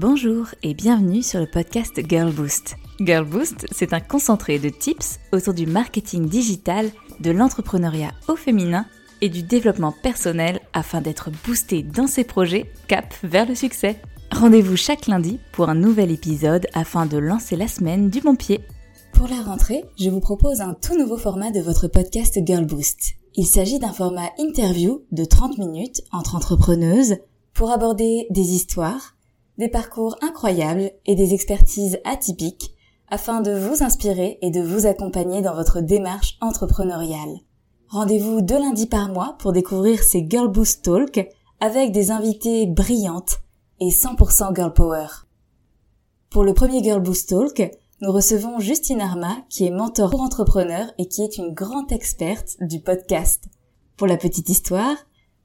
Bonjour et bienvenue sur le podcast Girl Boost. Girl Boost, c'est un concentré de tips autour du marketing digital, de l'entrepreneuriat au féminin et du développement personnel afin d'être boosté dans ses projets cap vers le succès. Rendez-vous chaque lundi pour un nouvel épisode afin de lancer la semaine du bon pied. Pour la rentrée, je vous propose un tout nouveau format de votre podcast Girl Boost. Il s'agit d'un format interview de 30 minutes entre entrepreneuses pour aborder des histoires, des parcours incroyables et des expertises atypiques afin de vous inspirer et de vous accompagner dans votre démarche entrepreneuriale. Rendez-vous deux lundis par mois pour découvrir ces Girl Boost Talk avec des invités brillantes et 100% Girl Power. Pour le premier Girl Boost Talk, nous recevons Justine Arma, qui est mentor pour entrepreneurs et qui est une grande experte du podcast. Pour la petite histoire,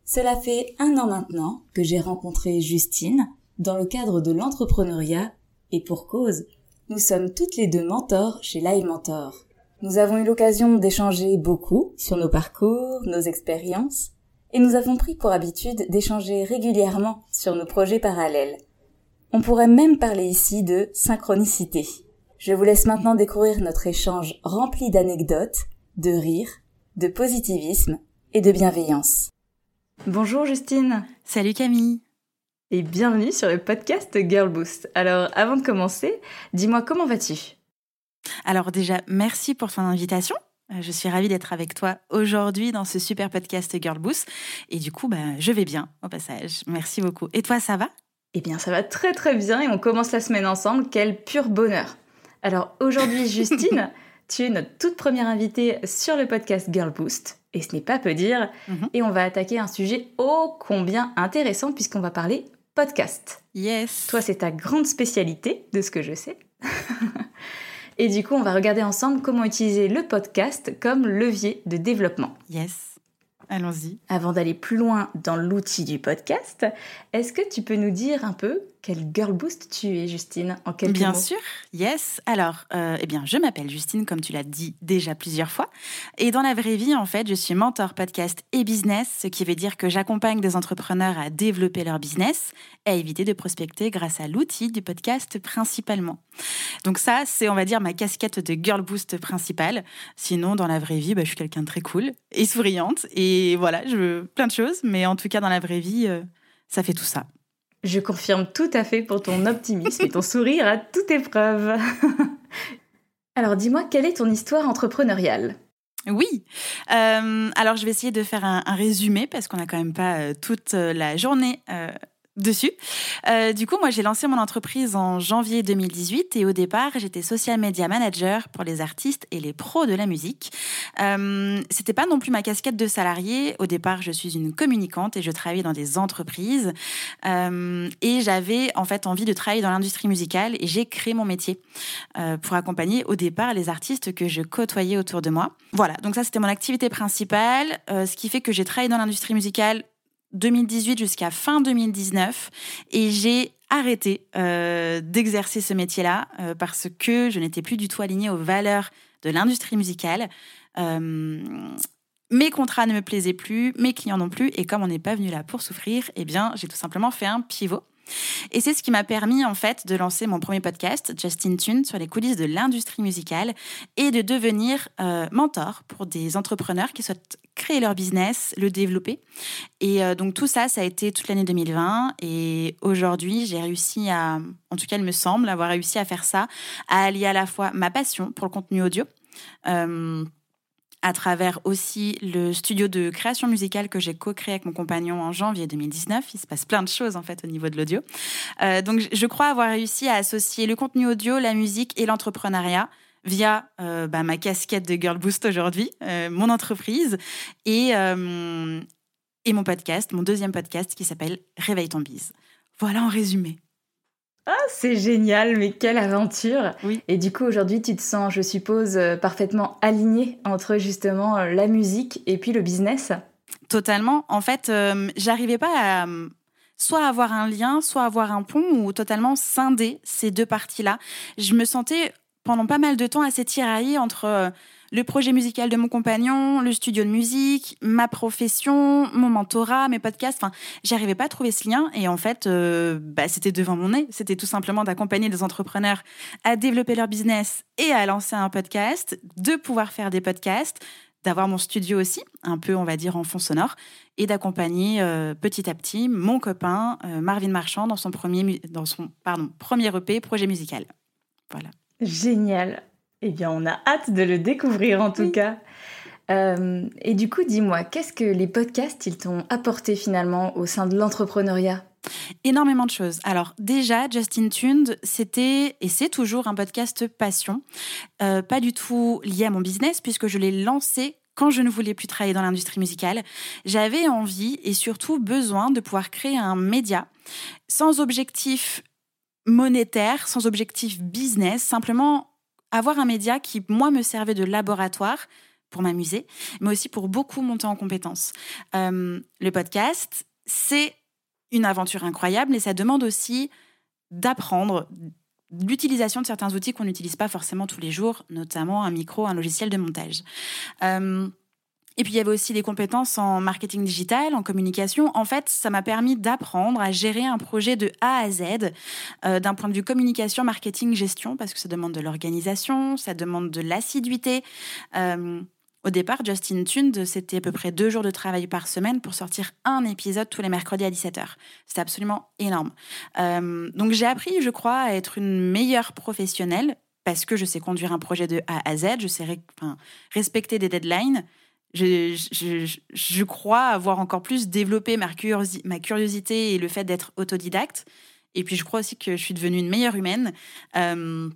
cela fait un an maintenant que j'ai rencontré Justine dans le cadre de l'entrepreneuriat et pour cause, nous sommes toutes les deux mentors chez Live Mentor. Nous avons eu l'occasion d'échanger beaucoup sur nos parcours, nos expériences, et nous avons pris pour habitude d'échanger régulièrement sur nos projets parallèles. On pourrait même parler ici de synchronicité. Je vous laisse maintenant découvrir notre échange rempli d'anecdotes, de rires, de positivisme et de bienveillance. Bonjour Justine. Salut Camille. Et bienvenue sur le podcast Girl Boost. Alors avant de commencer, dis-moi comment vas-tu? Alors déjà, merci pour ton invitation. Euh, je suis ravie d'être avec toi aujourd'hui dans ce super podcast Girl Boost. Et du coup, bah, je vais bien au passage. Merci beaucoup. Et toi, ça va? Eh bien, ça va très très bien et on commence la semaine ensemble. Quel pur bonheur. Alors aujourd'hui, Justine, tu es notre toute première invitée sur le podcast Girl Boost. Et ce n'est pas peu dire. Mhm. Et on va attaquer un sujet ô combien intéressant puisqu'on va parler podcast. Yes. Toi, c'est ta grande spécialité, de ce que je sais. Et du coup, on va regarder ensemble comment utiliser le podcast comme levier de développement. Yes. Allons-y. Avant d'aller plus loin dans l'outil du podcast, est-ce que tu peux nous dire un peu quel girl boost tu es, Justine, en quelques bien mots Bien sûr, yes. Alors, euh, eh bien, je m'appelle Justine, comme tu l'as dit déjà plusieurs fois. Et dans la vraie vie, en fait, je suis mentor podcast et business, ce qui veut dire que j'accompagne des entrepreneurs à développer leur business et à éviter de prospecter grâce à l'outil du podcast principalement. Donc ça, c'est, on va dire, ma casquette de girl boost principale. Sinon, dans la vraie vie, bah, je suis quelqu'un de très cool et souriante. Et voilà, je veux plein de choses. Mais en tout cas, dans la vraie vie, euh, ça fait tout ça. Je confirme tout à fait pour ton optimisme et ton sourire à toute épreuve. alors dis-moi, quelle est ton histoire entrepreneuriale? Oui. Euh, alors, je vais essayer de faire un, résumé parce qu'on n'a quand même pas euh, toute la journée dessus. Euh, du coup, moi, j'ai lancé mon entreprise en janvier 2018 et au départ, j'étais social media manager pour les artistes et les pros de la musique. Euh, C'était pas non plus ma casquette de salarié. Au départ, je suis une communicante et je travaillais dans des entreprises. Euh, et j'avais en fait envie de travailler dans l'industrie musicale et j'ai créé mon métier euh, pour accompagner au départ les artistes que je côtoyais autour de moi. Voilà, donc ça, c'était mon activité principale, euh, ce qui fait que j'ai travaillé dans l'industrie musicale 2018 jusqu'à fin 2019 et j'ai arrêté euh, d'exercer ce métier-là euh, parce que je n'étais plus du tout alignée aux valeurs de l'industrie musicale. Euh, mes contrats ne me plaisaient plus, mes clients non plus, et comme on n'est pas venu là pour souffrir, eh bien, j'ai tout simplement fait un pivot. Et c'est ce qui m'a permis en fait de lancer mon premier podcast, Justin Tune, sur les coulisses de l'industrie musicale et de devenir euh, mentor pour des entrepreneurs qui souhaitent créer leur business, le développer. Et euh, donc tout ça, ça a été toute l'année 2020. Et aujourd'hui, j'ai réussi à, en tout cas, il me semble, avoir réussi à faire ça, à allier à la fois ma passion pour le contenu audio. Euh, à travers aussi le studio de création musicale que j'ai co-créé avec mon compagnon en janvier 2019. Il se passe plein de choses en fait au niveau de l'audio. Euh, donc je crois avoir réussi à associer le contenu audio, la musique et l'entrepreneuriat via euh, bah, ma casquette de Girl Boost aujourd'hui, euh, mon entreprise et, et mon podcast, mon deuxième podcast qui s'appelle Réveille ton bise. Voilà en résumé. Ah, c'est génial, mais quelle aventure Oui. Et du coup, aujourd'hui, tu te sens, je suppose, euh, parfaitement aligné entre justement euh, la musique et puis le business Totalement. En fait, euh, j'arrivais pas à soit avoir un lien, soit avoir un pont ou totalement scinder ces deux parties-là. Je me sentais pendant pas mal de temps assez tiraillée entre euh, le projet musical de mon compagnon, le studio de musique, ma profession, mon mentorat, mes podcasts. Enfin, j'arrivais pas à trouver ce lien. Et en fait, euh, bah, c'était devant mon nez. C'était tout simplement d'accompagner des entrepreneurs à développer leur business et à lancer un podcast, de pouvoir faire des podcasts, d'avoir mon studio aussi, un peu, on va dire, en fond sonore, et d'accompagner euh, petit à petit mon copain euh, Marvin Marchand dans son premier, dans son, pardon, premier EP, projet musical. Voilà. Génial. Eh bien, on a hâte de le découvrir en tout cas. Euh, et du coup, dis-moi, qu'est-ce que les podcasts, ils t'ont apporté finalement au sein de l'entrepreneuriat? Énormément de choses. Alors déjà, Justin Tuned, c'était et c'est toujours un podcast passion, euh, pas du tout lié à mon business puisque je l'ai lancé quand je ne voulais plus travailler dans l'industrie musicale. J'avais envie et surtout besoin de pouvoir créer un média sans objectif monétaire, sans objectif business, simplement avoir un média qui, moi, me servait de laboratoire pour m'amuser, mais aussi pour beaucoup monter en compétences. Euh, le podcast, c'est une aventure incroyable et ça demande aussi d'apprendre l'utilisation de certains outils qu'on n'utilise pas forcément tous les jours, notamment un micro, un logiciel de montage. Euh, et puis il y avait aussi des compétences en marketing digital, en communication. En fait, ça m'a permis d'apprendre à gérer un projet de A à Z, euh, d'un point de vue communication, marketing, gestion, parce que ça demande de l'organisation, ça demande de l'assiduité. Euh, au départ, Justin Tund, c'était à peu près deux jours de travail par semaine pour sortir un épisode tous les mercredis à 17h. C'était absolument énorme. Euh, donc j'ai appris, je crois, à être une meilleure professionnelle parce que je sais conduire un projet de A à Z, je sais respecter des deadlines je, crois avoir encore plus développé ma, curiosité et le fait d'être autodidacte. Et puis, je crois aussi que je suis devenue une meilleure humaine. Euh,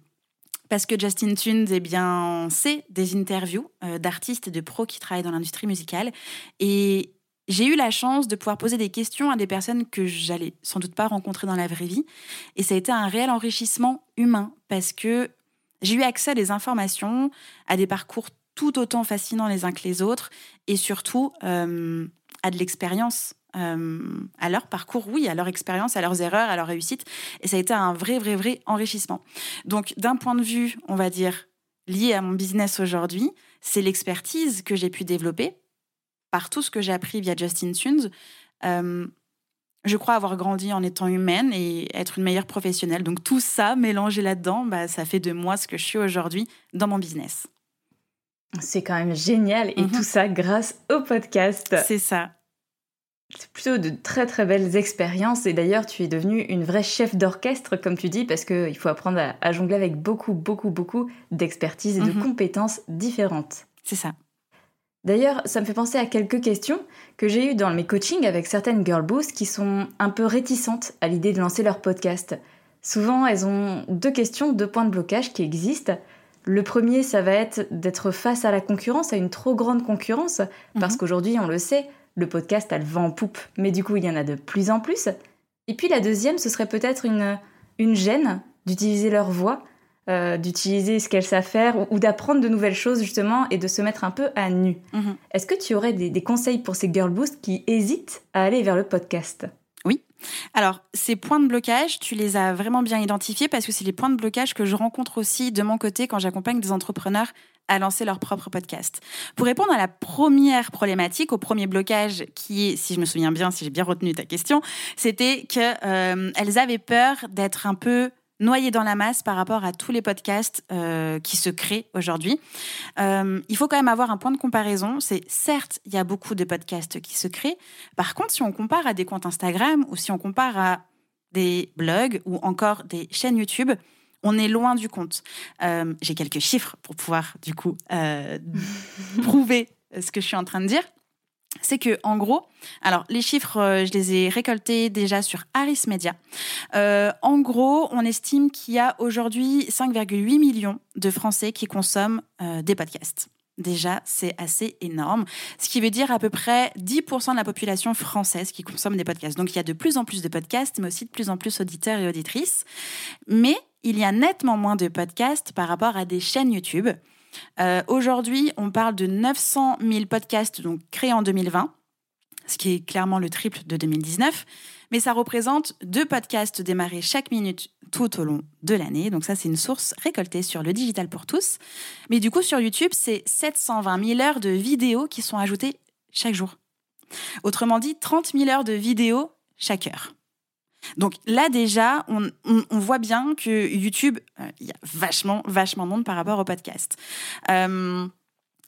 parce que Justin Tunes, eh bien, c'est des interviews euh, d'artistes et de pros qui travaillent dans l'industrie musicale. Et j'ai eu la chance de pouvoir poser des questions à des personnes que j'allais sans doute pas rencontrer dans la vraie vie. Et ça a été un réel enrichissement humain parce que j'ai eu accès à des informations, à des parcours tout autant fascinants les uns que les autres, et surtout euh, à de l'expérience, euh, à leur parcours, oui, à leur expérience, à leurs erreurs, à leur réussite. Et ça a été un vrai, vrai, vrai enrichissement. Donc, d'un point de vue, on va dire, lié à mon business aujourd'hui, c'est l'expertise que j'ai pu développer par tout ce que j'ai appris via Justin Tunes. Euh, je crois avoir grandi en étant humaine et être une meilleure professionnelle. Donc tout ça mélangé là-dedans, bah, ça fait de moi ce que je suis aujourd'hui dans mon business. C'est quand même génial et mhm. tout ça grâce au podcast. C'est ça. C'est plutôt de très très belles expériences et d'ailleurs tu es devenue une vraie chef d'orchestre comme tu dis parce qu'il faut apprendre à, jongler avec beaucoup beaucoup beaucoup d'expertise et de mhm. compétences différentes. C'est ça. D'ailleurs, ça me fait penser à quelques questions que j'ai eues dans mes coachings avec certaines girl boosts qui sont un peu réticentes à l'idée de lancer leur podcast. Souvent, elles ont deux questions, deux points de blocage qui existent. Le premier, ça va être d'être face à la concurrence, à une trop grande concurrence, parce mhm. qu'aujourd'hui, on le sait, le podcast a le vent en poupe, mais du coup, il y en a de plus en plus. Et puis la deuxième, ce serait peut-être une, une gêne d'utiliser leur voix, euh, d'utiliser ce qu'elles savent faire, ou, d'apprendre de nouvelles choses justement, et de se mettre un peu à nu. Mhm. Est-ce que tu aurais des, des conseils pour ces girl boosts qui hésitent à aller vers le podcast? Alors, ces points de blocage, tu les as vraiment bien identifiés parce que c'est les points de blocage que je rencontre aussi de mon côté quand j'accompagne des entrepreneurs à lancer leur propre podcast. Pour répondre à la première problématique, au premier blocage qui est, si je me souviens bien, si j'ai bien retenu ta question, c'était qu'elles euh, avaient peur d'être un peu noyé dans la masse par rapport à tous les podcasts euh, qui se créent aujourd'hui. Euh, il faut quand même avoir un point de comparaison. C'est certes, il y a beaucoup de podcasts qui se créent. Par contre, si on compare à des comptes Instagram ou si on compare à des blogs ou encore des chaînes YouTube, on est loin du compte. Euh, j'ai quelques chiffres pour pouvoir du coup prouver ce que je suis en train de dire c'est que en gros, alors les chiffres, euh, je les ai récoltés déjà sur Harris Media. Euh, en gros, on estime qu'il y a aujourd'hui 5,8 millions de Français qui consomment euh, des podcasts. Déjà, c'est assez énorme, ce qui veut dire à peu près 10% de la population française qui consomme des podcasts. Donc il y a de plus en plus de podcasts, mais aussi de plus en plus d'auditeurs et auditrices. Mais il y a nettement moins de podcasts par rapport à des chaînes YouTube. Euh, aujourd'hui, on parle de 900 000 podcasts donc, créés en 2020. ce qui est clairement le triple de 2019. Mais ça représente deux podcasts démarrés chaque minute tout au long de l'année. Donc ça, c'est une source récoltée sur le digital pour tous. Mais du coup, sur YouTube, c'est 720 000 heures de vidéos qui sont ajoutées chaque jour. Autrement dit, 30 000 heures de vidéos chaque heure. Donc là déjà, on, voit bien que YouTube, euh, il y a vachement, vachement de monde par rapport au podcast. Euh,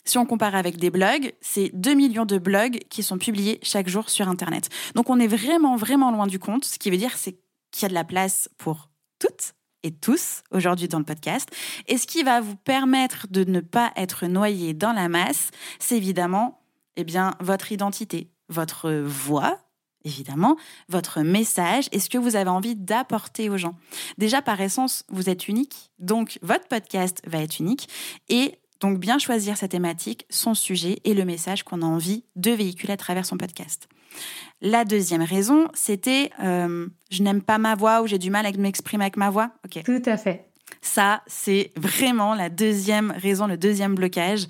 si on compare avec des blogs, c'est 2 millions de blogs qui sont publiés chaque jour sur Internet. Donc on est vraiment, vraiment loin du compte. Ce qui veut dire c'est qu'il y a de la place pour toutes et tous aujourd'hui dans le podcast. Et ce qui va vous permettre de ne pas être noyé dans la masse, c'est évidemment eh bien, votre identité, votre voix, évidemment, votre message et ce que vous avez envie d'apporter aux gens. Déjà, par essence, vous êtes unique, donc votre podcast va être unique et donc bien choisir sa thématique, son sujet et le message qu'on a envie de véhiculer à travers son podcast. La deuxième raison, c'était euh, je n'aime pas ma voix ou j'ai du mal à m'exprimer avec ma voix. Tout à fait. Ça, c'est vraiment la deuxième raison, le deuxième blocage.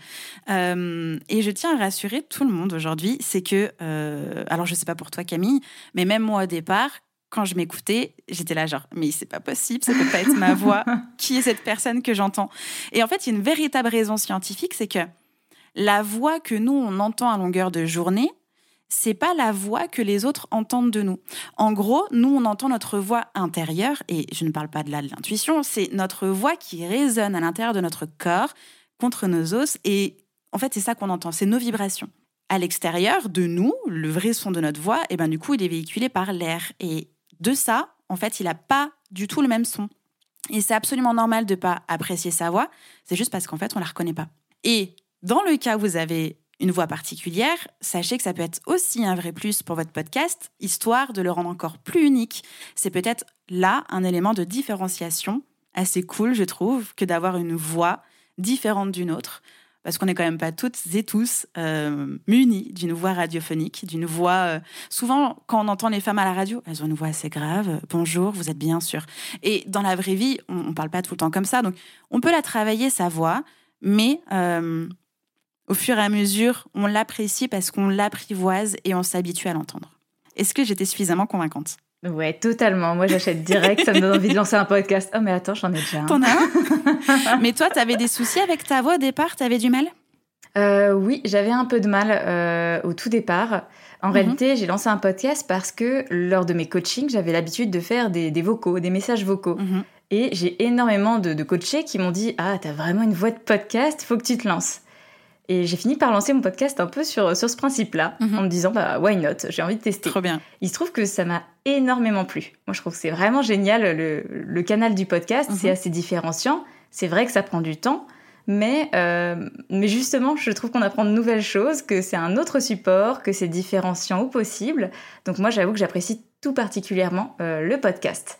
Euh, et je tiens à rassurer tout le monde aujourd'hui, c'est que, euh, alors je ne sais pas pour toi Camille, mais même moi au départ, quand je m'écoutais, j'étais là genre, mais c'est pas possible, ça peut pas être ma voix. Qui est cette personne que j'entends? Et en fait, il y a une véritable raison scientifique, c'est que la voix que nous, on entend à longueur de journée, c'est pas la voix que les autres entendent de nous. En gros, nous, on entend notre voix intérieure, et je ne parle pas de là de l'intuition, c'est notre voix qui résonne à l'intérieur de notre corps contre nos os, et en fait, c'est ça qu'on entend, c'est nos vibrations. À l'extérieur de nous, le vrai son de notre voix, et eh ben du coup, il est véhiculé par l'air. Et de ça, en fait, il n'a pas du tout le même son. Et c'est absolument normal de ne pas apprécier sa voix, c'est juste parce qu'en fait, on la reconnaît pas. Et dans le cas où vous avez une voix particulière, sachez que ça peut être aussi un vrai plus pour votre podcast, histoire de le rendre encore plus unique. C'est peut-être là un élément de différenciation assez cool, je trouve, que d'avoir une voix différente d'une autre parce qu'on n'est quand même pas toutes et tous euh, munis d'une voix radiophonique, d'une voix. Euh, souvent, quand on entend les femmes à la radio, elles ont une voix assez grave. Bonjour, vous êtes bien sûr. Et dans la vraie vie, on, ne parle pas tout le temps comme ça. Donc, on peut la travailler sa voix, mais euh, au fur et à mesure, on l'apprécie parce qu'on l'apprivoise et on s'habitue à l'entendre. Est-ce que j'étais suffisamment convaincante? Ouais, totalement. Moi, j'achète direct. ça me donne envie de lancer un podcast. Oh, mais attends, j'en ai déjà un. T'en as un? Mais toi, t'avais des soucis avec ta voix au départ? T'avais du mal? Euh, Oui, j'avais un peu de mal euh, au tout départ. En mhm. réalité, j'ai lancé un podcast parce que lors de mes coachings, j'avais l'habitude de faire des, vocaux, des messages vocaux. Mhm. Et j'ai énormément de, de coachés qui m'ont dit Ah, t'as vraiment une voix de podcast, faut que tu te lances. Et j'ai fini par lancer mon podcast un peu sur, sur ce principe-là, mhm. en me disant, bah, why not? J'ai envie de tester. Trop bien. Il se trouve que ça m'a énormément plu. Moi, je trouve que c'est vraiment génial. Le, le, canal du podcast, c'est mhm. assez différenciant. C'est vrai que ça prend du temps, mais, euh, mais justement, je trouve qu'on apprend de nouvelles choses, que c'est un autre support, que c'est différenciant au possible. Donc, moi, j'avoue que j'apprécie tout particulièrement euh, le podcast.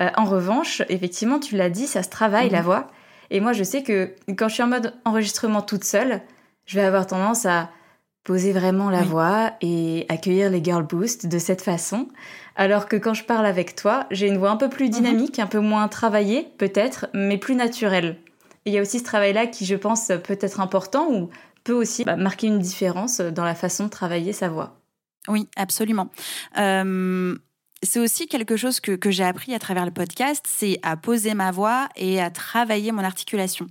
Euh, en revanche, effectivement, tu l'as dit, ça se travaille la mhm. voix. Et moi, je sais que quand je suis en mode enregistrement toute seule, je vais avoir tendance à poser vraiment la voix et accueillir les girl boost de cette façon. Alors que quand je parle avec toi, j'ai une voix un peu plus mhm. dynamique, un peu moins travaillée peut-être, mais plus naturelle. Et il y a aussi ce travail-là qui, je pense, peut être important ou peut aussi bah, marquer une différence dans la façon de travailler sa voix. Oui, absolument. Euh, c'est aussi quelque chose que, j'ai appris à travers le podcast, c'est à poser ma voix et à travailler mon articulation.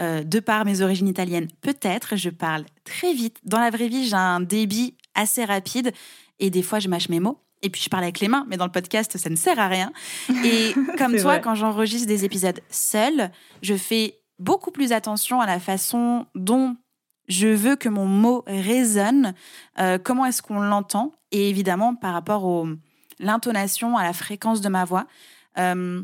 Euh, de par mes origines italiennes, peut-être, je parle très vite. Dans la vraie vie, j'ai un débit assez rapide et des fois, je mâche mes mots. Et puis, je parle avec les mains, mais dans le podcast, ça ne sert à rien. Et comme toi, quand j'enregistre des épisodes seuls, je fais beaucoup plus attention à la façon dont je veux que mon mot résonne, euh, comment est-ce qu'on l'entend, et évidemment par rapport au l'intonation, à la fréquence de ma voix. Euh,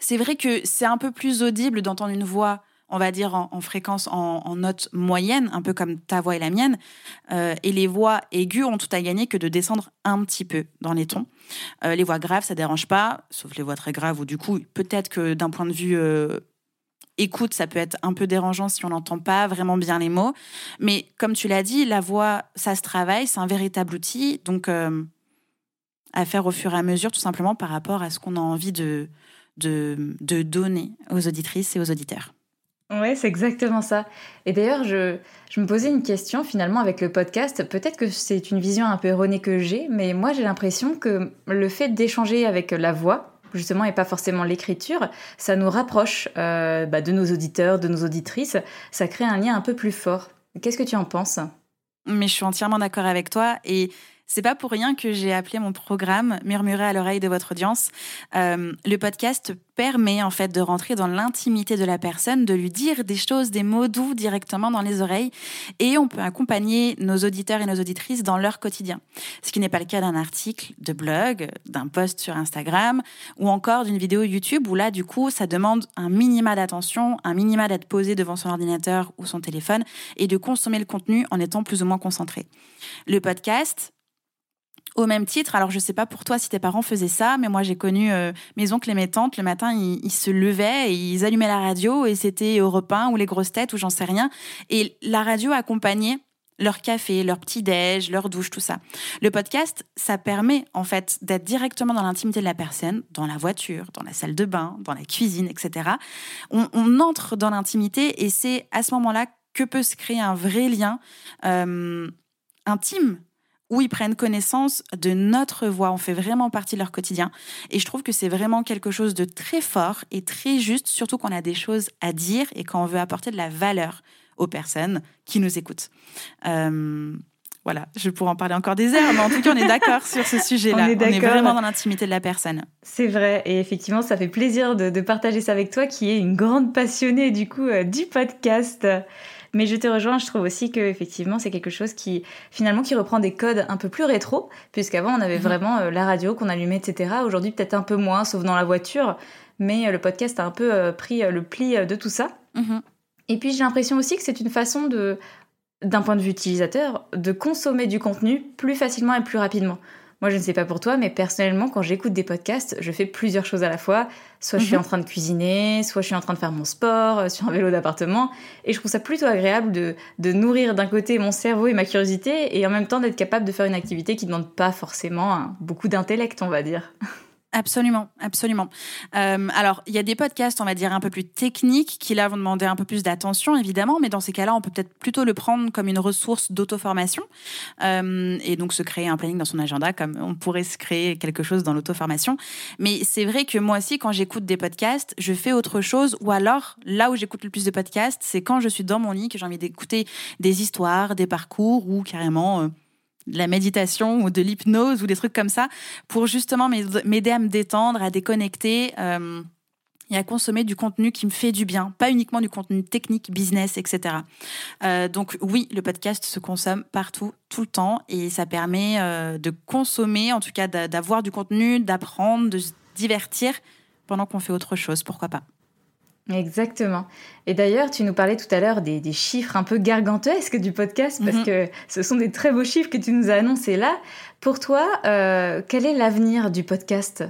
c'est vrai que c'est un peu plus audible d'entendre une voix, on va dire en, fréquence, en, note moyenne, un peu comme ta voix et la mienne. Euh, et les voix aiguës ont tout à gagner que de descendre un petit peu dans les tons. Euh, les voix graves, ça dérange pas, sauf les voix très graves où du coup, peut-être que d'un point de vue écoute, ça peut être un peu dérangeant si on n'entend pas vraiment bien les mots. Mais comme tu l'as dit, la voix, ça se travaille, c'est un véritable outil. Donc, à faire au fur et à mesure, tout simplement par rapport à ce qu'on a envie de, de, donner aux auditrices et aux auditeurs. Ouais, c'est exactement ça. Et d'ailleurs, je, je me posais une question finalement avec le podcast. Peut-être que c'est une vision un peu erronée que j'ai, mais moi j'ai l'impression que le fait d'échanger avec la voix, justement, et pas forcément l'écriture, ça nous rapproche euh, bah, de nos auditeurs, de nos auditrices. Ça crée un lien un peu plus fort. Qu'est-ce que tu en penses? Mais je suis entièrement d'accord avec toi. Et c'est pas pour rien que j'ai appelé mon programme Murmurer à l'oreille de votre audience. Euh, le podcast permet en fait de rentrer dans l'intimité de la personne, de lui dire des choses, des mots doux directement dans les oreilles, et on peut accompagner nos auditeurs et nos auditrices dans leur quotidien. Ce qui n'est pas le cas d'un article de blog, d'un post sur Instagram, ou encore d'une vidéo YouTube où là, du coup, ça demande un minima d'attention, un minima d'être posé devant son ordinateur ou son téléphone, et de consommer le contenu en étant plus ou moins concentré. Le podcast, au même titre, alors je sais pas pour toi si tes parents faisaient ça, mais moi j'ai connu euh, mes oncles et mes tantes, le matin ils, se levaient et ils allumaient la radio et c'était Europe 1 ou les grosses têtes ou j'en sais rien. Et la radio accompagnait leur café, leur petit-déj, leur douche, tout ça. Le podcast, ça permet en fait d'être directement dans l'intimité de la personne, dans la voiture, dans la salle de bain, dans la cuisine, etc. On, entre dans l'intimité et c'est à ce moment-là que peut se créer un vrai lien euh, intime où ils prennent connaissance de notre voix. On fait vraiment partie de leur quotidien. Et je trouve que c'est vraiment quelque chose de très fort et très juste, surtout quand on a des choses à dire et quand on veut apporter de la valeur aux personnes qui nous écoutent. Euh, voilà, je pourrais en parler encore des heures, mais en tout cas, on est d'accord sur ce sujet-là. On, est, vraiment dans l'intimité de la personne. C'est vrai, et effectivement, ça fait plaisir de, partager ça avec toi, qui est une grande passionnée du coup euh, du podcast. Mais je te rejoins, je trouve aussi que effectivement c'est quelque chose qui finalement qui reprend des codes un peu plus rétro, puisqu'avant on avait mhm. vraiment euh, la radio qu'on allumait, etc. Aujourd'hui peut-être un peu moins, sauf dans la voiture, mais euh, le podcast a un peu euh, pris le pli de tout ça. Mhm. Et puis j'ai l'impression aussi que c'est une façon de, d'un point de vue utilisateur, de consommer du contenu plus facilement et plus rapidement. Moi, je ne sais pas pour toi, mais personnellement, quand j'écoute des podcasts, je fais plusieurs choses à la fois. Soit je suis mhm. en train de cuisiner, soit je suis en train de faire mon sport euh, sur un vélo d'appartement. Et je trouve ça plutôt agréable de, de nourrir d'un côté mon cerveau et ma curiosité, et en même temps d'être capable de faire une activité qui ne demande pas forcément beaucoup d'intellect, on va dire. Absolument, absolument. Euh, alors, il y a des podcasts, on va dire, un peu plus techniques qui, là, vont demander un peu plus d'attention, évidemment, mais dans ces cas-là, on peut peut-être plutôt le prendre comme une ressource d'auto-formation euh, et donc se créer un planning dans son agenda, comme on pourrait se créer quelque chose dans l'auto-formation. Mais c'est vrai que moi aussi, quand j'écoute des podcasts, je fais autre chose, ou alors, là où j'écoute le plus de podcasts, c'est quand je suis dans mon lit, que j'ai envie d'écouter des histoires, des parcours, ou carrément... Euh, de la méditation ou de l'hypnose ou des trucs comme ça pour justement m'aider à me détendre, à déconnecter euh, et à consommer du contenu qui me fait du bien, pas uniquement du contenu technique, business, etc. Euh, donc oui, le podcast se consomme partout, tout le temps et ça permet euh, de consommer, en tout cas d'avoir du contenu, d'apprendre, de se divertir pendant qu'on fait autre chose, pourquoi pas. Exactement. Et d'ailleurs, tu nous parlais tout à l'heure des, chiffres un peu gargantuesques du podcast, parce mhm. que ce sont des très beaux chiffres que tu nous as annoncés là. Pour toi, euh, quel est l'avenir du podcast?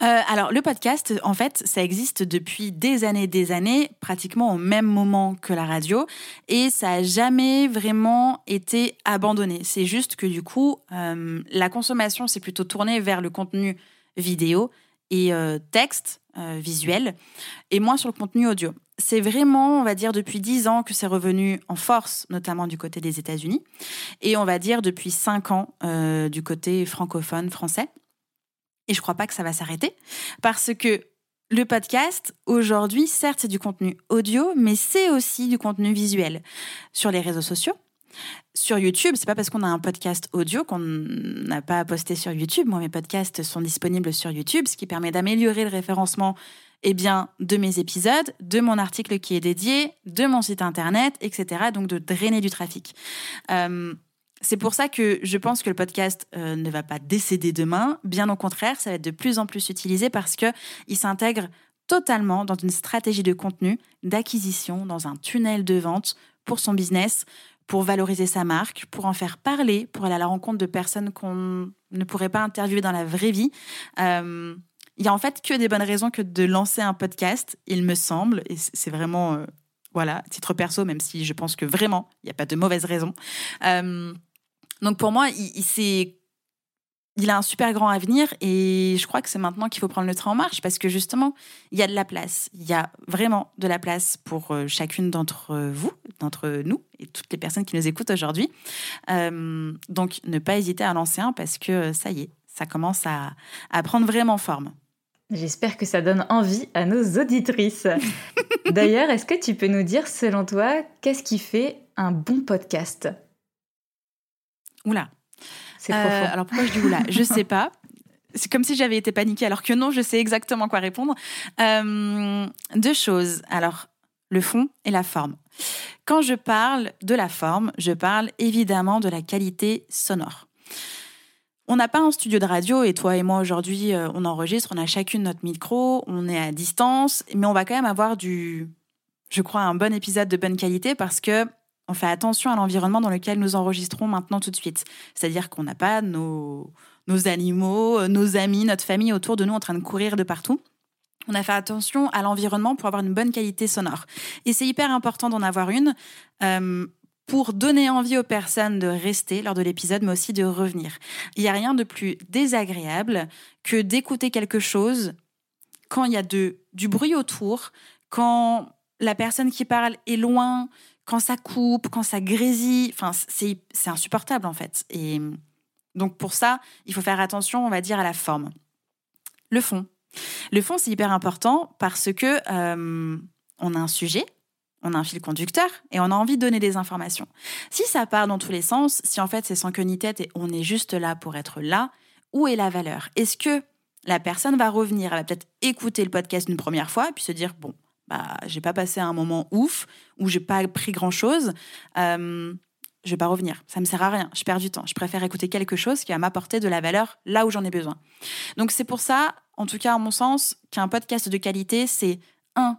Euh, alors le podcast, en fait, ça existe depuis des années, des années, pratiquement au même moment que la radio, et ça a jamais vraiment été abandonné. C'est juste que du coup, euh, la consommation s'est plutôt tournée vers le contenu vidéo et texte euh, visuel et moins sur le contenu audio. C'est vraiment, on va dire, depuis dix ans que c'est revenu en force, notamment du côté des États-Unis, et on va dire depuis cinq ans euh, du côté francophone français. Et je crois pas que ça va s'arrêter parce que le podcast, aujourd'hui, certes, c'est du contenu audio, mais c'est aussi du contenu visuel sur les réseaux sociaux sur YouTube, c'est pas parce qu'on a un podcast audio qu'on n'a pas à poster sur YouTube. Moi, mes podcasts sont disponibles sur YouTube, ce qui permet d'améliorer le référencement eh bien, de mes épisodes, de mon article qui est dédié, de mon site internet, etc. Donc de drainer du trafic. Euh, c'est pour ça que je pense que le podcast euh, ne va pas décéder demain. Bien au contraire, ça va être de plus en plus utilisé parce qu'il s'intègre totalement dans une stratégie de contenu, d'acquisition, dans un tunnel de vente pour son business, pour valoriser sa marque, pour en faire parler, pour aller à la rencontre de personnes qu'on ne pourrait pas interviewer dans la vraie vie. Euh, il y a en fait que des bonnes raisons que de lancer un podcast, il me semble, et c'est vraiment, euh, voilà, titre perso, même si je pense que vraiment, il n'y a pas de mauvaises raisons. Euh, donc pour moi, il, il il a un super grand avenir et je crois que c'est maintenant qu'il faut prendre le train en marche parce que justement, il y a de la place. Il y a vraiment de la place pour euh, chacune d'entre vous, d'entre nous et toutes les personnes qui nous écoutent aujourd'hui. Euh, donc, ne pas hésiter à lancer un parce que ça y est, ça commence à, à prendre vraiment forme. J'espère que ça donne envie à nos auditrices. D'ailleurs, est-ce que tu peux nous dire, selon toi, qu'est-ce qui fait un bon podcast? Oula, euh, alors pourquoi je dis oula? Je sais pas. C'est comme si j'avais été paniquée, alors que non, je sais exactement quoi répondre. Euh, deux choses. Alors, le fond et la forme. Quand je parle de la forme, je parle évidemment de la qualité sonore. On n'a pas un studio de radio et toi et moi aujourd'hui, euh, on enregistre, on a chacune notre micro, on est à distance, mais on va quand même avoir du, je crois, un bon épisode de bonne qualité parce que on fait attention à l'environnement dans lequel nous enregistrons maintenant tout de suite. C'est-à-dire qu'on n'a pas nos, animaux, euh, nos amis, notre famille autour de nous en train de courir de partout. On a fait attention à l'environnement pour avoir une bonne qualité sonore. Et c'est hyper important d'en avoir une euh, pour donner envie aux personnes de rester lors de l'épisode, mais aussi de revenir. Il n'y a rien de plus désagréable que d'écouter quelque chose quand il y a du bruit autour, quand la personne qui parle est loin, quand ça coupe, quand ça grésille, enfin, c'est, insupportable en fait. Et donc pour ça, il faut faire attention, on va dire, à la forme. Le fond. Le fond, c'est hyper important parce que euh, on a un sujet, on a un fil conducteur et on a envie de donner des informations. Si ça part dans tous les sens, si en fait c'est sans queue ni tête et on est juste là pour être là, où est la valeur? Est-ce que la personne va revenir, elle va peut-être écouter le podcast une première fois et puis se dire bon, bah, j'ai pas passé un moment ouf, où j'ai pas pris grand chose, euh, je vais pas revenir. Ça me sert à rien. Je perds du temps. Je préfère écouter quelque chose qui va m'apporter de la valeur là où j'en ai besoin. Donc c'est pour ça, en tout cas à mon sens, qu'un podcast de qualité, c'est un,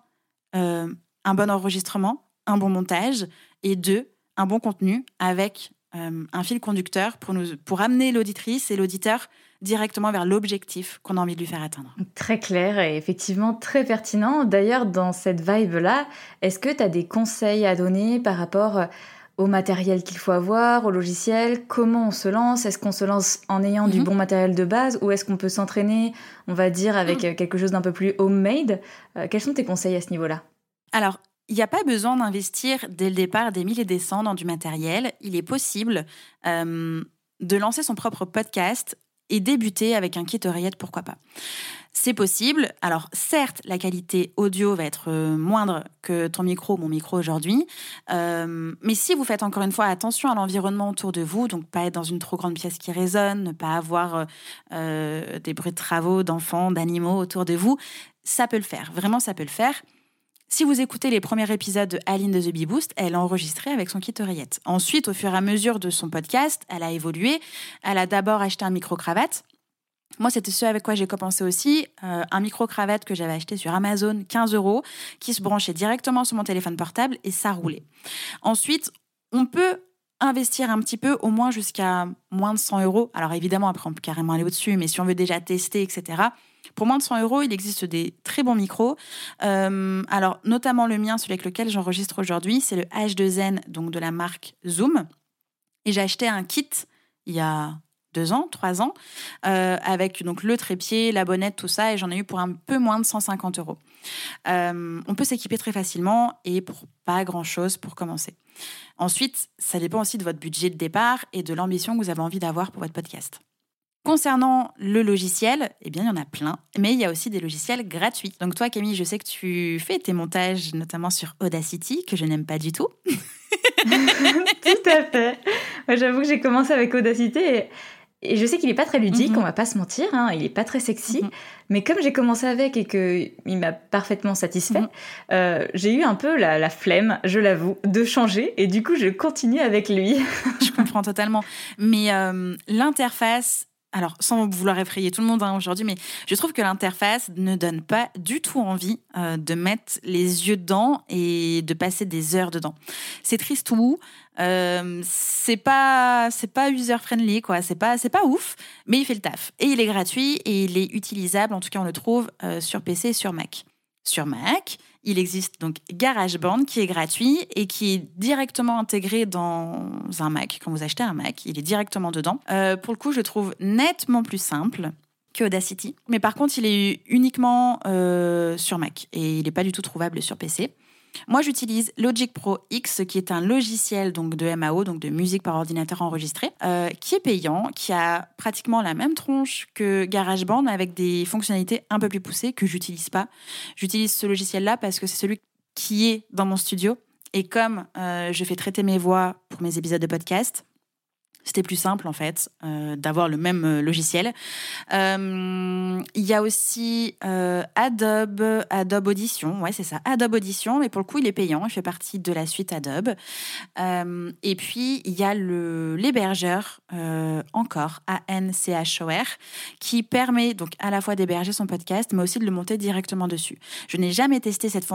euh, un bon enregistrement, un bon montage, et deux, un bon contenu avec euh, un fil conducteur pour, nous, pour amener l'auditrice et l'auditeur directement vers l'objectif qu'on a envie de lui faire atteindre. Très clair et effectivement très pertinent. D'ailleurs, dans cette vibe-là, est-ce que tu as des conseils à donner par rapport euh, au matériel qu'il faut avoir, au logiciel, comment on se lance? Est-ce qu'on se lance en ayant du mhm. bon matériel de base ou est-ce qu'on peut s'entraîner, on va dire, avec mhm. euh, quelque chose d'un peu plus homemade? Euh, Quels sont tes conseils à ce niveau-là? Alors, il n'y a pas besoin d'investir dès le départ des milliers et des cents dans du matériel. Il est possible de lancer son propre podcast et débuter avec un kit oreillette, pourquoi pas. C'est possible. Alors certes, la qualité audio va être euh, moindre que ton micro, mon micro aujourd'hui. Euh, mais si vous faites encore une fois attention à l'environnement autour de vous, donc pas être dans une trop grande pièce qui résonne, ne pas avoir euh, des bruits de travaux, d'enfants, d'animaux autour de vous, ça peut le faire. Vraiment, ça peut le faire. Si vous écoutez les premiers épisodes de Aline de The Bee Boost, elle a enregistré avec son kit oreillette. Ensuite, au fur et à mesure de son podcast, elle a évolué. Elle a d'abord acheté un micro-cravate. Moi, c'était ce avec quoi j'ai commencé aussi. Euh, un micro-cravate que j'avais acheté sur Amazon, 15 euros, qui se branchait directement sur mon téléphone portable et ça roulait. Ensuite, on peut investir un petit peu, au moins jusqu'à moins de 100 euros. Alors évidemment, après, on peut carrément aller au-dessus, mais si on veut déjà tester, etc., pour moins de 100 euros, il existe des très bons micros. Euh, alors, notamment le mien, celui avec lequel j'enregistre aujourd'hui, c'est le H2N, donc de la marque Zoom. Et j'ai acheté un kit il y a deux ans, trois ans, euh, avec donc le trépied, la bonnette, tout ça, et j'en ai eu pour un peu moins de 150 euros. Euh, on peut s'équiper très facilement et pour pas grand-chose pour commencer. Ensuite, ça dépend aussi de votre budget de départ et de l'ambition que vous avez envie d'avoir pour votre podcast. Concernant le logiciel, eh bien, il y en a plein, mais il y a aussi des logiciels gratuits. Donc toi, Camille, je sais que tu fais tes montages notamment sur Audacity, que je n'aime pas du tout. tout à fait. J'avoue que j'ai commencé avec Audacity et, je sais qu'il n'est pas très ludique, mhm. on va pas se mentir, hein, il n'est pas très sexy. Mhm. Mais comme j'ai commencé avec et qu'il m'a parfaitement satisfait, mhm. euh, j'ai eu un peu la, flemme, je l'avoue, de changer. Et du coup, je continue avec lui. je comprends totalement. Mais euh, l'interface alors sans vouloir effrayer tout le monde hein, aujourd'hui, mais je trouve que l'interface ne donne pas du tout envie euh, de mettre les yeux dedans et de passer des heures dedans. C'est triste ou euh, c'est pas c'est pas user friendly quoi, c'est pas c'est pas ouf, mais il fait le taf et il est gratuit et il est utilisable. En tout cas, on le trouve euh, sur PC et sur Mac. sur Mac. Il existe donc GarageBand qui est gratuit et qui est directement intégré dans un Mac. Quand vous achetez un Mac, il est directement dedans. Euh, pour le coup, je le trouve nettement plus simple que Audacity. Mais par contre, il est uniquement sur Mac et il n'est pas du tout trouvable sur PC. Moi, j'utilise Logic Pro X, qui est un logiciel donc de MAO, donc de musique par ordinateur enregistré, euh, qui est payant, qui a pratiquement la même tronche que GarageBand, avec des fonctionnalités un peu plus poussées que j'utilise pas. J'utilise ce logiciel-là parce que c'est celui qui est dans mon studio. Et comme euh, je fais traiter mes voix pour mes épisodes de podcast, c'était plus simple en fait euh, d'avoir le même euh, logiciel. Euh, il y a aussi Adobe, Adobe Audition, ouais c'est ça, Adobe Audition, mais pour le coup il est payant, il fait partie de la suite Adobe. et puis il y a l'hébergeur encore, A-N-C-H-O-R, qui permet donc à la fois d'héberger son podcast, mais aussi de le monter directement dessus. Je n'ai jamais testé cette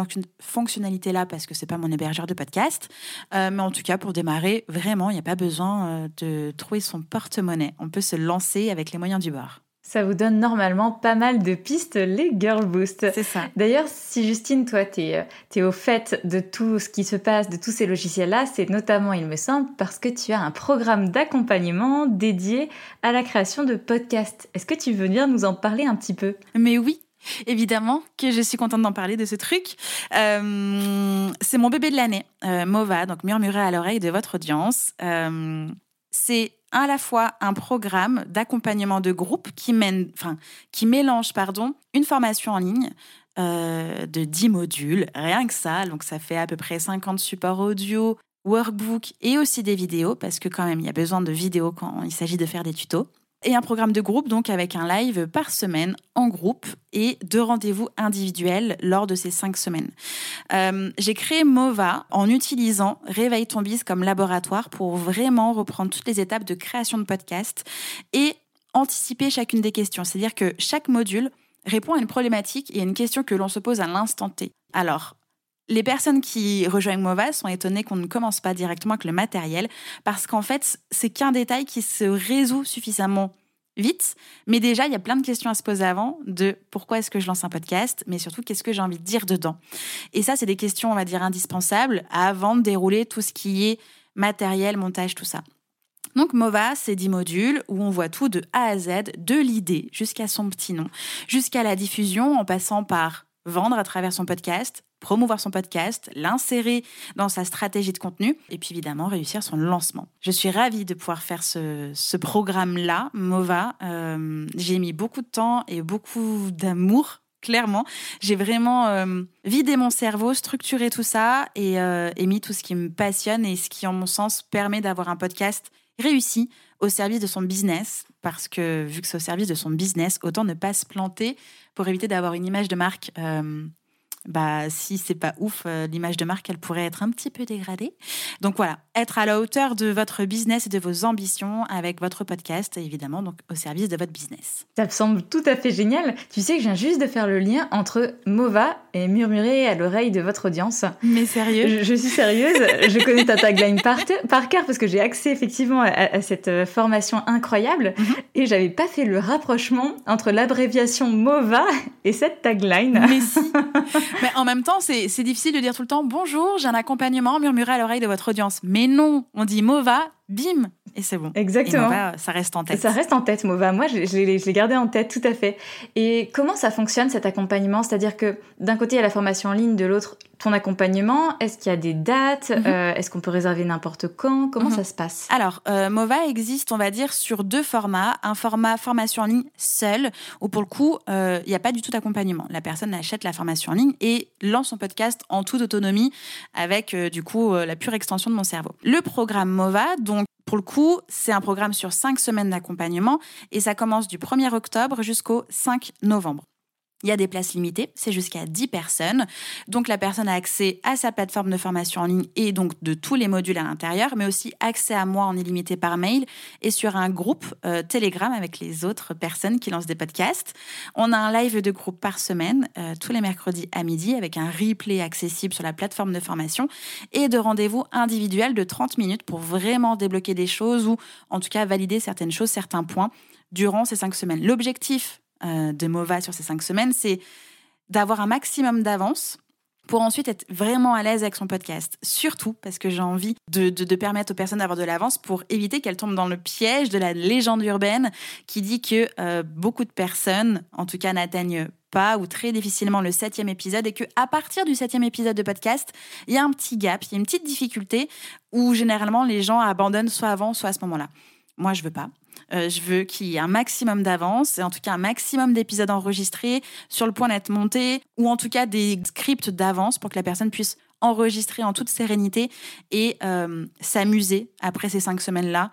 fonctionnalité là parce que c'est pas mon hébergeur de podcast, mais en tout cas pour démarrer, vraiment il n'y a pas besoin de trouver son porte-monnaie. On peut se lancer avec les moyens du bord. Ça vous donne normalement pas mal de pistes, les Girl Boost. C'est ça. D'ailleurs, si Justine, toi, tu es, es, au fait de tout ce qui se passe, de tous ces logiciels-là, c'est notamment, il me semble, parce que tu as un programme d'accompagnement dédié à la création de podcasts. Est-ce que tu veux venir nous en parler un petit peu? Mais oui, Évidemment que je suis contente d'en parler de ce truc. Euh, c'est mon bébé de l'année, euh, Mova, donc murmurer à l'oreille de votre audience. Euh, c'est à la fois un programme d'accompagnement de groupe qui, mène, enfin, qui mélange pardon, une formation en ligne euh, de 10 modules, rien que ça. Donc ça fait à peu près 50 supports audio, workbook et aussi des vidéos, parce que quand même, il y a besoin de vidéos quand il s'agit de faire des tutos et un programme de groupe, donc avec un live par semaine en groupe et deux rendez-vous individuels lors de ces cinq semaines. Euh, j'ai créé MOVA en utilisant Réveille ton bis comme laboratoire pour vraiment reprendre toutes les étapes de création de podcast et anticiper chacune des questions. C'est-à-dire que chaque module répond à une problématique et à une question que l'on se pose à l'instant T. Alors, les personnes qui rejoignent Mova sont étonnées qu'on ne commence pas directement avec le matériel parce qu'en fait, c'est qu'un détail qui se résout suffisamment vite. Mais déjà, il y a plein de questions à se poser avant de pourquoi est-ce que je lance un podcast, mais surtout qu'est-ce que j'ai envie de dire dedans? Et ça, c'est des questions, on va dire, indispensables avant de dérouler tout ce qui est matériel, montage, tout ça. Donc Mova, c'est 10 modules où on voit tout de A à Z, de l'idée jusqu'à son petit nom, jusqu'à la diffusion en passant par vendre à travers son podcast, promouvoir son podcast, l'insérer dans sa stratégie de contenu et puis évidemment réussir son lancement. Je suis ravie de pouvoir faire ce, programme-là, MOVA. Euh, j'ai mis beaucoup de temps et beaucoup d'amour clairement. J'ai vraiment euh, vidé mon cerveau, structuré tout ça et, euh, et, mis tout ce qui me passionne et ce qui, en mon sens, permet d'avoir un podcast réussi au service de son business. Parce que vu que c'est au service de son business, autant ne pas se planter pour éviter d'avoir une image de marque bah si c'est pas ouf, euh, l'image de marque elle pourrait être un petit peu dégradée. Donc voilà, être à la hauteur de votre business et de vos ambitions avec votre podcast, évidemment, donc au service de votre business. Ça me semble tout à fait génial. Tu sais que je viens juste de faire le lien entre Mova et murmurer à l'oreille de votre audience. Mais sérieux? Je, suis sérieuse. je connais ta tagline par, par cœur parce que j'ai accès effectivement à, cette euh, formation incroyable mhm. et j'avais pas fait le rapprochement entre l'abréviation Mova et cette tagline. Mais si Mais en même temps, c'est difficile de dire tout le temps bonjour, j'ai un accompagnement, murmurer à l'oreille de votre audience. Mais non, on dit Mova, bim, et c'est bon. Exactement. ça reste en tête. Ça reste en tête, Mova. Moi, je, je l'ai gardé en tête, tout à fait. Et comment ça fonctionne cet accompagnement? C'est-à-dire que d'un côté, il y a la formation en ligne, de l'autre, ton accompagnement. Est-ce qu'il y a des dates? Mhm. euh, Est-ce qu'on peut réserver n'importe quand? Comment mhm. ça se passe? Alors, euh, Mova existe, on va dire, sur deux formats. Un format formation en ligne seul, où pour le coup, euh, il n'y a pas du tout d'accompagnement. La personne achète la formation en ligne et lance son podcast en toute autonomie, avec du coup la pure extension de mon cerveau. Le programme Mova, pour le coup, c'est un programme sur cinq semaines d'accompagnement et ça commence du 1er octobre jusqu'au 5 novembre. Il y a des places limitées, c'est jusqu'à 10 personnes. Donc la personne a accès à sa plateforme de formation en ligne et donc de tous les modules à l'intérieur, mais aussi accès à moi en illimité par mail et sur un groupe euh, Telegram avec les autres personnes qui lancent des podcasts. On a un live de groupe par semaine, euh, tous les mercredis à midi, avec un replay accessible sur la plateforme de formation et de rendez-vous individuels de 30 minutes pour vraiment débloquer des choses ou en tout cas valider certaines choses, certains points durant ces cinq semaines. L'objectif euh, de MOVA sur ces cinq semaines, c'est d'avoir un maximum d'avance pour ensuite être vraiment à l'aise avec son podcast. Surtout parce que j'ai envie de, permettre aux personnes d'avoir de l'avance pour éviter qu'elles tombent dans le piège de la légende urbaine qui dit que euh, beaucoup de personnes, en tout cas, n'atteignent pas ou très difficilement le septième épisode et que à partir du septième épisode de podcast, il y a un petit gap, il y a une petite difficulté où généralement les gens abandonnent soit avant, soit à ce moment-là. Moi, je veux pas. Euh, je veux qu'il y ait un maximum d'avance et en tout cas un maximum d'épisodes enregistrés sur le point d'être montés ou en tout cas des scripts d'avance pour que la personne puisse enregistrer en toute sérénité et euh, s'amuser après ces cinq semaines-là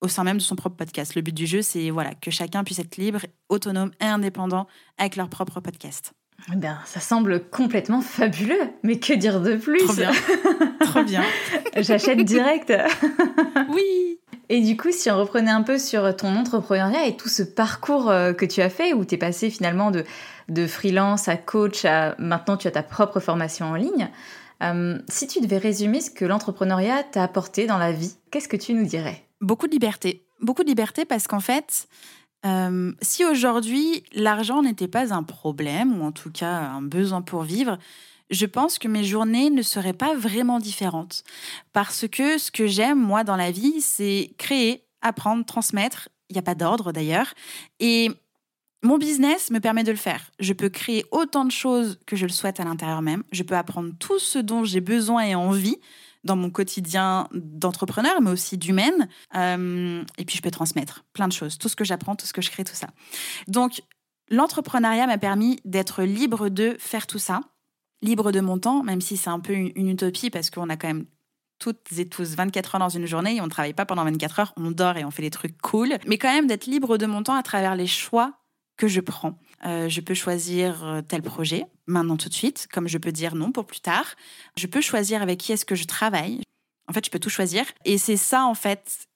au sein même de son propre podcast. Le but du jeu, c'est voilà que chacun puisse être libre, autonome et indépendant avec leur propre podcast. Eh bien, ça semble complètement fabuleux, mais que dire de plus? Trop bien. Trop bien. J'achète direct. oui. Et du coup, si on reprenait un peu sur ton entrepreneuriat et tout ce parcours euh, que tu as fait, où tu es passé finalement de, de freelance à coach à maintenant tu as ta propre formation en ligne, euh, si tu devais résumer ce que l'entrepreneuriat t'a apporté dans la vie, qu'est-ce que tu nous dirais? Beaucoup de liberté. Beaucoup de liberté parce qu'en fait, euh, si aujourd'hui l'argent n'était pas un problème, ou en tout cas un besoin pour vivre, je pense que mes journées ne seraient pas vraiment différentes. Parce que ce que j'aime, moi, dans la vie, c'est créer, apprendre, transmettre. Il n'y a pas d'ordre d'ailleurs. Et mon business me permet de le faire. Je peux créer autant de choses que je le souhaite à l'intérieur même. Je peux apprendre tout ce dont j'ai besoin et envie dans mon quotidien d'entrepreneur, mais aussi d'humaine. Euh, et puis, je peux transmettre plein de choses. Tout ce que j'apprends, tout ce que je crée, tout ça. Donc, l'entrepreneuriat m'a permis d'être libre de faire tout ça libre de mon temps, même si c'est un peu une, utopie parce qu'on a quand même toutes et tous 24 heures dans une journée et on ne travaille pas pendant 24 heures, on dort et on fait des trucs cool. Mais quand même d'être libre de mon temps à travers les choix que je prends. Euh, je peux choisir euh, tel projet maintenant tout de suite, comme je peux dire non pour plus tard. Je peux choisir avec qui est-ce que je travaille. En fait, je peux tout choisir. Et c'est ça, en fait,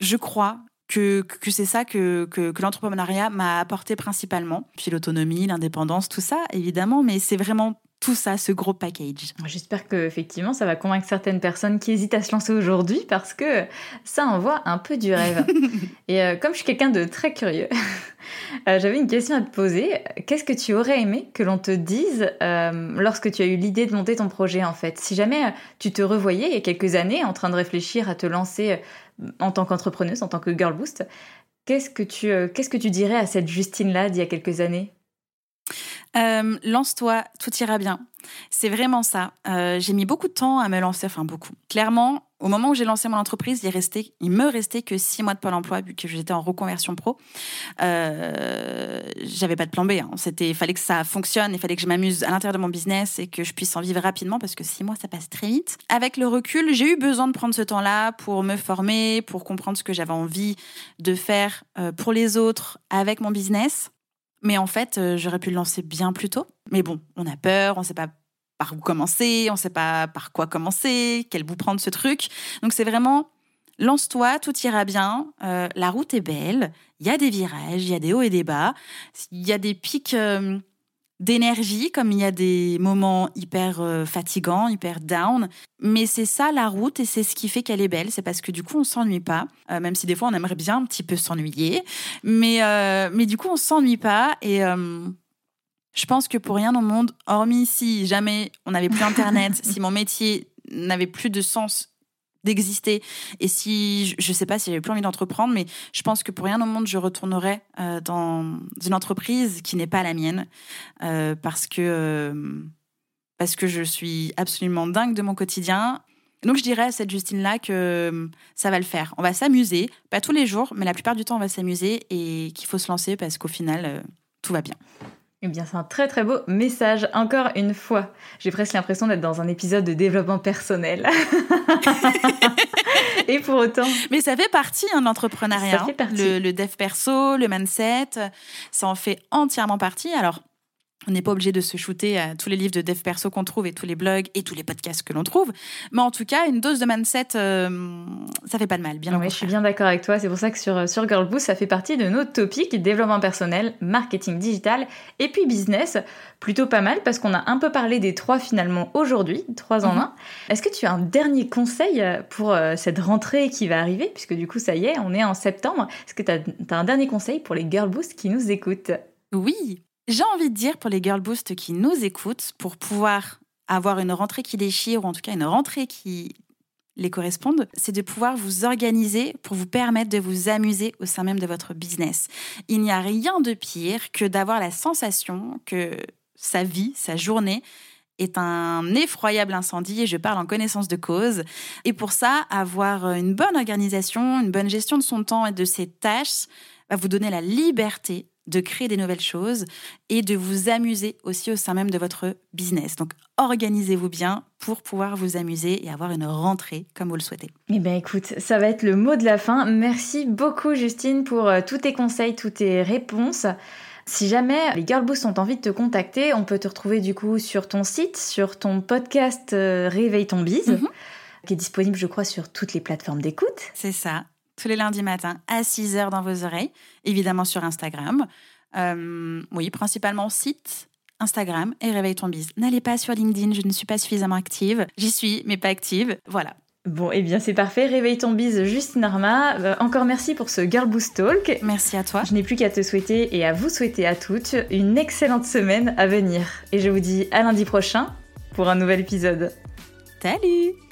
je crois que, que c'est ça que, que, que l'entrepreneuriat m'a apporté principalement. Puis l'autonomie, l'indépendance, tout ça, évidemment, mais c'est vraiment tout ça, ce gros package. J'espère que effectivement ça va convaincre certaines personnes qui hésitent à se lancer aujourd'hui parce que ça envoie un peu du rêve. Et euh, comme je suis quelqu'un de très curieux, euh, j'avais une question à te poser. Qu'est-ce que tu aurais aimé que l'on te dise euh, lorsque tu as eu l'idée de monter ton projet en fait? Si jamais tu te revoyais il y a quelques années en train de réfléchir à te lancer en tant qu'entrepreneuse, en tant que Girl Boost, qu'est-ce que tu, qu'est-ce que tu dirais à cette Justine-là d'il y a quelques années? Euh, lance-toi, tout ira bien. C'est vraiment ça. Euh, j'ai mis beaucoup de temps à me lancer, enfin beaucoup. Clairement, au moment où j'ai lancé mon entreprise, il, restait, il me restait que six mois de Pôle emploi, vu que j'étais en reconversion pro. Euh, j'avais pas de plan B. Hein. C'était, il fallait que ça fonctionne, il fallait que je m'amuse à l'intérieur de mon business et que je puisse en vivre rapidement parce que six mois, ça passe très vite. Avec le recul, j'ai eu besoin de prendre ce temps-là pour me former, pour comprendre ce que j'avais envie de faire pour les autres avec mon business. Mais en fait, euh, j'aurais pu le lancer bien plus tôt. Mais bon, on a peur, on ne sait pas par où commencer, on ne sait pas par quoi commencer, quel bout prendre ce truc. Donc c'est vraiment lance-toi, tout ira bien, euh, la route est belle, il y a des virages, il y a des hauts et des bas, il y a des pics euh, d'énergie, comme il y a des moments hyper euh, fatigants, hyper down. Mais c'est ça la route et c'est ce qui fait qu'elle est belle. C'est parce que du coup, on s'ennuie pas, euh, même si des fois, on aimerait bien un petit peu s'ennuyer. Mais, euh, mais du coup, on s'ennuie pas. Et je pense que pour rien au monde, hormis si jamais on n'avait plus Internet, si mon métier n'avait plus de sens d'exister. Et si, je ne sais pas si j'avais plus envie d'entreprendre, mais je pense que pour rien au monde, je retournerais euh, dans une entreprise qui n'est pas la mienne, euh, parce que euh, parce que je suis absolument dingue de mon quotidien. Donc je dirais à cette Justine-là que ça va le faire. On va s'amuser, pas tous les jours, mais la plupart du temps on va s'amuser et qu'il faut se lancer parce qu'au final, tout va bien. Eh bien, c'est un très très beau message, encore une fois. J'ai presque l'impression d'être dans un épisode de développement personnel. Et pour autant. Mais ça fait partie hein, de l'entrepreneuriat. Ça fait partie. Le, le dev perso, le mindset, ça en fait entièrement partie. Alors, on n'est pas obligé de se shooter à tous les livres de dev perso qu'on trouve et tous les blogs et tous les podcasts que l'on trouve. Mais en tout cas, une dose de mindset, euh, ça fait pas de mal. Bien oui, je suis bien d'accord avec toi. C'est pour ça que sur, sur Girl Boost, ça fait partie de nos topics développement personnel, marketing digital et puis business. Plutôt pas mal parce qu'on a un peu parlé des trois finalement aujourd'hui, trois en mhm. un. Est-ce que tu as un dernier conseil pour euh, cette rentrée qui va arriver? Puisque du coup, ça y est, on est en septembre. Est-ce que tu as, as un dernier conseil pour les Girl Boost qui nous écoutent? Oui, J'ai envie de dire pour les Girl Boost qui nous écoutent, pour pouvoir avoir une rentrée qui déchire, ou en tout cas une rentrée qui les corresponde, c'est de pouvoir vous organiser pour vous permettre de vous amuser au sein même de votre business. Il n'y a rien de pire que d'avoir la sensation que sa vie, sa journée, est un effroyable incendie et je parle en connaissance de cause. Et pour ça, avoir une bonne organisation, une bonne gestion de son temps et de ses tâches va vous donner la liberté de créer des nouvelles choses et de vous amuser aussi au sein même de votre business. Donc organisez-vous bien pour pouvoir vous amuser et avoir une rentrée comme vous le souhaitez. Eh bien écoute, ça va être le mot de la fin. Merci beaucoup Justine pour euh, tous tes conseils, toutes tes réponses. Si jamais les Girl Boost ont envie de te contacter, on peut te retrouver du coup sur ton site, sur ton podcast euh, Réveille ton bise, mhm. qui est disponible je crois sur toutes les plateformes d'écoute. C'est ça tous les lundis matins à 6 heures dans vos oreilles, évidemment sur Instagram. Euh, oui, principalement site, Instagram et Réveille ton bise. N'allez pas sur LinkedIn, je ne suis pas suffisamment active. J'y suis, mais pas active. Voilà. Bon, eh bien c'est parfait. Réveille ton bise, Justine Arma. Euh, encore merci pour ce Girl Boost Talk. Merci à toi. Je n'ai plus qu'à te souhaiter et à vous souhaiter à toutes une excellente semaine à venir. Et je vous dis à lundi prochain pour un nouvel épisode. Salut